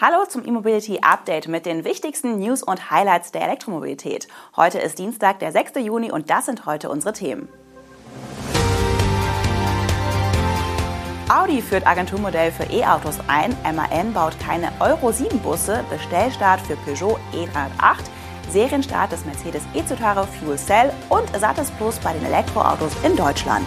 Hallo zum E-Mobility Update mit den wichtigsten News und Highlights der Elektromobilität. Heute ist Dienstag, der 6. Juni und das sind heute unsere Themen. Audi führt Agenturmodell für E-Autos ein, MAN baut keine Euro 7 Busse, Bestellstart für Peugeot E308, Serienstart des Mercedes E-Citaro Fuel Cell und sattes Plus bei den Elektroautos in Deutschland.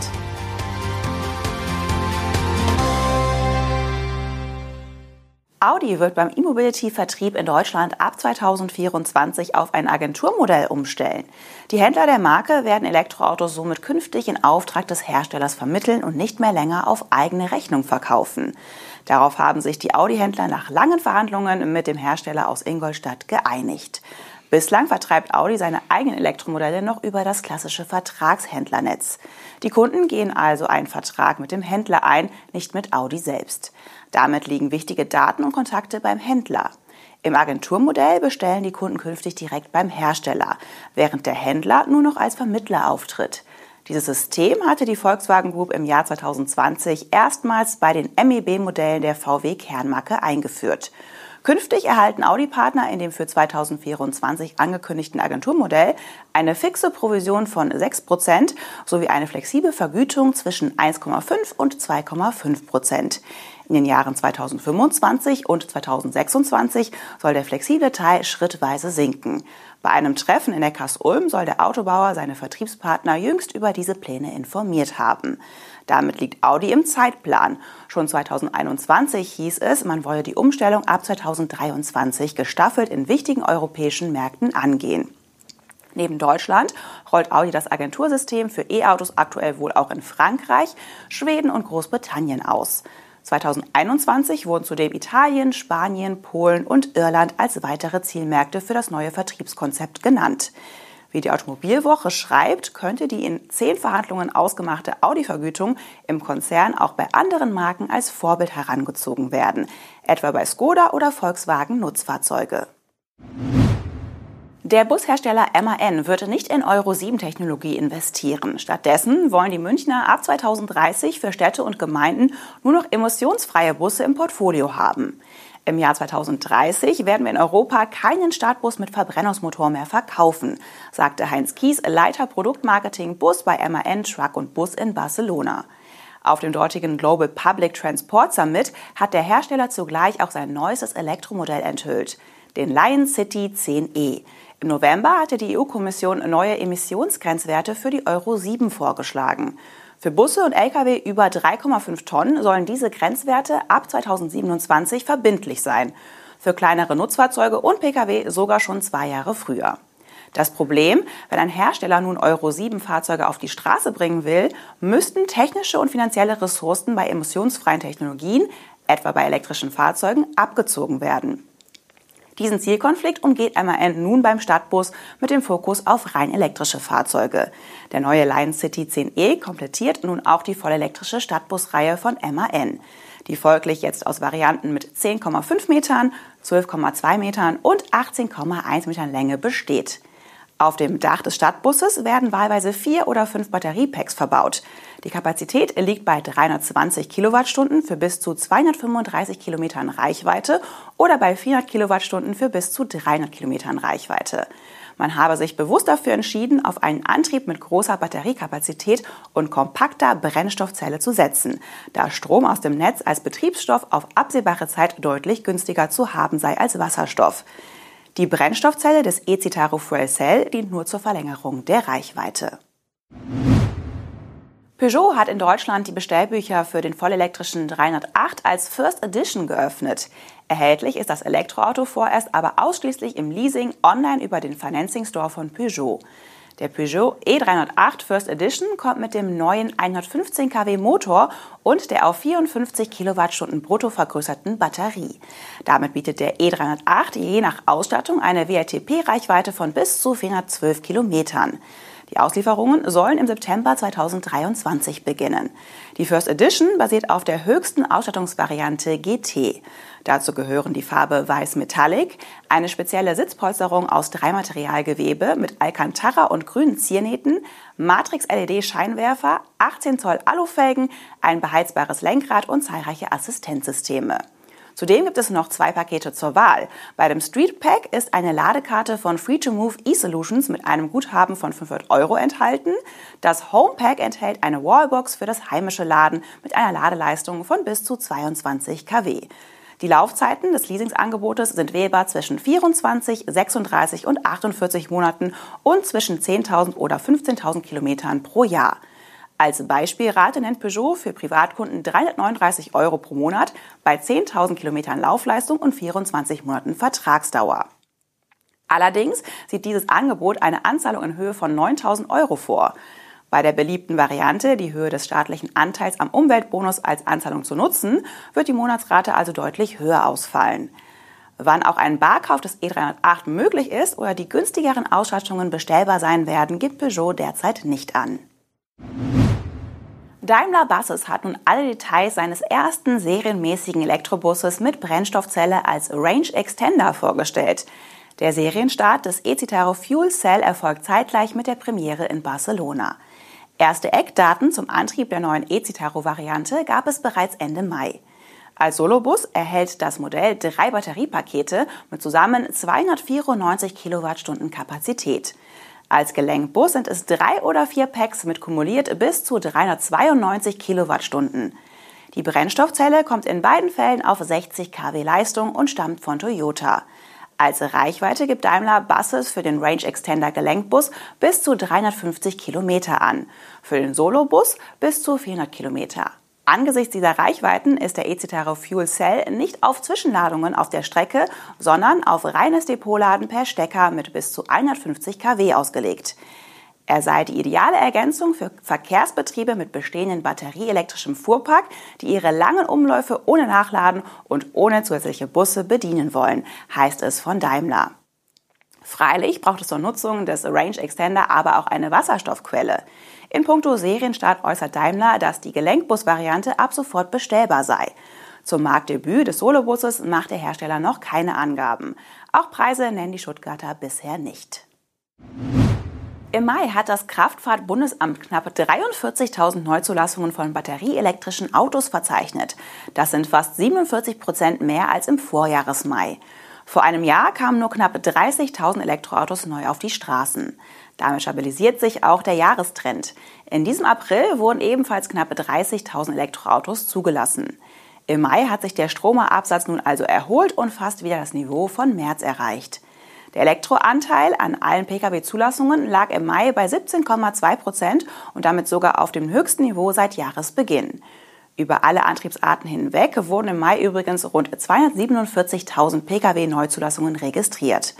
Audi wird beim E-Mobility-Vertrieb in Deutschland ab 2024 auf ein Agenturmodell umstellen. Die Händler der Marke werden Elektroautos somit künftig in Auftrag des Herstellers vermitteln und nicht mehr länger auf eigene Rechnung verkaufen. Darauf haben sich die Audi-Händler nach langen Verhandlungen mit dem Hersteller aus Ingolstadt geeinigt. Bislang vertreibt Audi seine eigenen Elektromodelle noch über das klassische Vertragshändlernetz. Die Kunden gehen also einen Vertrag mit dem Händler ein, nicht mit Audi selbst. Damit liegen wichtige Daten und Kontakte beim Händler. Im Agenturmodell bestellen die Kunden künftig direkt beim Hersteller, während der Händler nur noch als Vermittler auftritt. Dieses System hatte die Volkswagen Group im Jahr 2020 erstmals bei den MEB-Modellen der VW-Kernmarke eingeführt. Künftig erhalten Audi-Partner in dem für 2024 angekündigten Agenturmodell eine fixe Provision von 6% sowie eine flexible Vergütung zwischen 1,5 und 2,5%. In den Jahren 2025 und 2026 soll der flexible Teil schrittweise sinken. Bei einem Treffen in der Kass Ulm soll der Autobauer seine Vertriebspartner jüngst über diese Pläne informiert haben. Damit liegt Audi im Zeitplan. Schon 2021 hieß es, man wolle die Umstellung ab 2023 gestaffelt in wichtigen europäischen Märkten angehen. Neben Deutschland rollt Audi das Agentursystem für E-Autos aktuell wohl auch in Frankreich, Schweden und Großbritannien aus. 2021 wurden zudem Italien, Spanien, Polen und Irland als weitere Zielmärkte für das neue Vertriebskonzept genannt. Wie die Automobilwoche schreibt, könnte die in zehn Verhandlungen ausgemachte Audi-Vergütung im Konzern auch bei anderen Marken als Vorbild herangezogen werden, etwa bei Skoda oder Volkswagen Nutzfahrzeuge. Der Bushersteller MAN wird nicht in Euro-7-Technologie investieren. Stattdessen wollen die Münchner ab 2030 für Städte und Gemeinden nur noch emissionsfreie Busse im Portfolio haben. Im Jahr 2030 werden wir in Europa keinen Startbus mit Verbrennungsmotor mehr verkaufen, sagte Heinz Kies, Leiter Produktmarketing Bus bei MAN Truck und Bus in Barcelona. Auf dem dortigen Global Public Transport Summit hat der Hersteller zugleich auch sein neuestes Elektromodell enthüllt, den Lion City 10e. Im November hatte die EU-Kommission neue Emissionsgrenzwerte für die Euro 7 vorgeschlagen. Für Busse und Lkw über 3,5 Tonnen sollen diese Grenzwerte ab 2027 verbindlich sein. Für kleinere Nutzfahrzeuge und Pkw sogar schon zwei Jahre früher. Das Problem, wenn ein Hersteller nun Euro 7 Fahrzeuge auf die Straße bringen will, müssten technische und finanzielle Ressourcen bei emissionsfreien Technologien, etwa bei elektrischen Fahrzeugen, abgezogen werden. Diesen Zielkonflikt umgeht MAN nun beim Stadtbus mit dem Fokus auf rein elektrische Fahrzeuge. Der neue Lion City 10e komplettiert nun auch die vollelektrische Stadtbusreihe von MAN, die folglich jetzt aus Varianten mit 10,5 Metern, 12,2 Metern und 18,1 Metern Länge besteht. Auf dem Dach des Stadtbusses werden wahlweise vier oder fünf Batteriepacks verbaut. Die Kapazität liegt bei 320 Kilowattstunden für bis zu 235 Kilometern Reichweite oder bei 400 Kilowattstunden für bis zu 300 Kilometern Reichweite. Man habe sich bewusst dafür entschieden, auf einen Antrieb mit großer Batteriekapazität und kompakter Brennstoffzelle zu setzen, da Strom aus dem Netz als Betriebsstoff auf absehbare Zeit deutlich günstiger zu haben sei als Wasserstoff. Die Brennstoffzelle des E-Citaro Fuel Cell dient nur zur Verlängerung der Reichweite. Peugeot hat in Deutschland die Bestellbücher für den vollelektrischen 308 als First Edition geöffnet. Erhältlich ist das Elektroauto vorerst aber ausschließlich im Leasing online über den Financing Store von Peugeot. Der Peugeot E308 First Edition kommt mit dem neuen 115 kW Motor und der auf 54 Kilowattstunden brutto vergrößerten Batterie. Damit bietet der E308 je nach Ausstattung eine WLTP-Reichweite von bis zu 412 Kilometern. Die Auslieferungen sollen im September 2023 beginnen. Die First Edition basiert auf der höchsten Ausstattungsvariante GT. Dazu gehören die Farbe Weiß Metallic, eine spezielle Sitzpolsterung aus Dreimaterialgewebe mit Alcantara und grünen Ziernähten, Matrix-LED-Scheinwerfer, 18 Zoll Alufelgen, ein beheizbares Lenkrad und zahlreiche Assistenzsysteme. Zudem gibt es noch zwei Pakete zur Wahl. Bei dem Street Pack ist eine Ladekarte von Free2Move eSolutions mit einem Guthaben von 500 Euro enthalten. Das Home Pack enthält eine Wallbox für das heimische Laden mit einer Ladeleistung von bis zu 22 kW. Die Laufzeiten des Leasingsangebotes sind wählbar zwischen 24, 36 und 48 Monaten und zwischen 10.000 oder 15.000 Kilometern pro Jahr. Als Beispielrate nennt Peugeot für Privatkunden 339 Euro pro Monat bei 10.000 Kilometern Laufleistung und 24 Monaten Vertragsdauer. Allerdings sieht dieses Angebot eine Anzahlung in Höhe von 9.000 Euro vor. Bei der beliebten Variante, die Höhe des staatlichen Anteils am Umweltbonus als Anzahlung zu nutzen, wird die Monatsrate also deutlich höher ausfallen. Wann auch ein Barkauf des E308 möglich ist oder die günstigeren Ausstattungen bestellbar sein werden, gibt Peugeot derzeit nicht an. Daimler Buses hat nun alle Details seines ersten serienmäßigen Elektrobusses mit Brennstoffzelle als Range Extender vorgestellt. Der Serienstart des e-Citaro Fuel Cell erfolgt zeitgleich mit der Premiere in Barcelona. Erste Eckdaten zum Antrieb der neuen E-Citaro-Variante gab es bereits Ende Mai. Als Solobus erhält das Modell drei Batteriepakete mit zusammen 294 Kilowattstunden Kapazität. Als Gelenkbus sind es drei oder vier Packs mit kumuliert bis zu 392 Kilowattstunden. Die Brennstoffzelle kommt in beiden Fällen auf 60 kW Leistung und stammt von Toyota. Als Reichweite gibt Daimler Buses für den Range Extender Gelenkbus bis zu 350 Kilometer an, für den Solobus bis zu 400 Kilometer. Angesichts dieser Reichweiten ist der E-Citaro Fuel Cell nicht auf Zwischenladungen auf der Strecke, sondern auf reines Depotladen per Stecker mit bis zu 150 kW ausgelegt. Er sei die ideale Ergänzung für Verkehrsbetriebe mit bestehenden batterieelektrischem Fuhrpark, die ihre langen Umläufe ohne Nachladen und ohne zusätzliche Busse bedienen wollen, heißt es von Daimler. Freilich braucht es zur Nutzung des Range Extender aber auch eine Wasserstoffquelle. In puncto Serienstart äußert Daimler, dass die Gelenkbus-Variante ab sofort bestellbar sei. Zum Marktdebüt des Solobusses macht der Hersteller noch keine Angaben. Auch Preise nennen die Stuttgarter bisher nicht. Im Mai hat das Kraftfahrtbundesamt knapp 43.000 Neuzulassungen von batterieelektrischen Autos verzeichnet. Das sind fast 47 Prozent mehr als im Vorjahresmai. Vor einem Jahr kamen nur knapp 30.000 Elektroautos neu auf die Straßen. Damit stabilisiert sich auch der Jahrestrend. In diesem April wurden ebenfalls knapp 30.000 Elektroautos zugelassen. Im Mai hat sich der Stromerabsatz nun also erholt und fast wieder das Niveau von März erreicht. Der Elektroanteil an allen Pkw-Zulassungen lag im Mai bei 17,2 Prozent und damit sogar auf dem höchsten Niveau seit Jahresbeginn. Über alle Antriebsarten hinweg wurden im Mai übrigens rund 247.000 Pkw-Neuzulassungen registriert.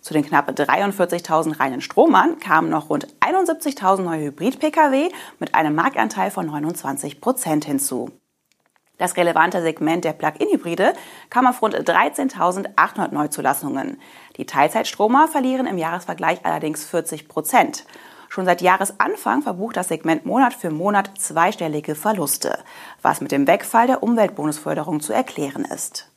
Zu den knapp 43.000 reinen Stromern kamen noch rund 71.000 neue Hybrid-Pkw mit einem Marktanteil von 29 Prozent hinzu. Das relevante Segment der Plug-in-Hybride kam auf rund 13.800 Neuzulassungen. Die Teilzeitstromer verlieren im Jahresvergleich allerdings 40 Prozent. Schon seit Jahresanfang verbucht das Segment Monat für Monat zweistellige Verluste, was mit dem Wegfall der Umweltbonusförderung zu erklären ist.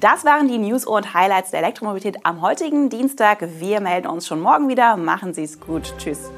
Das waren die News und Highlights der Elektromobilität am heutigen Dienstag. Wir melden uns schon morgen wieder. Machen Sie es gut. Tschüss.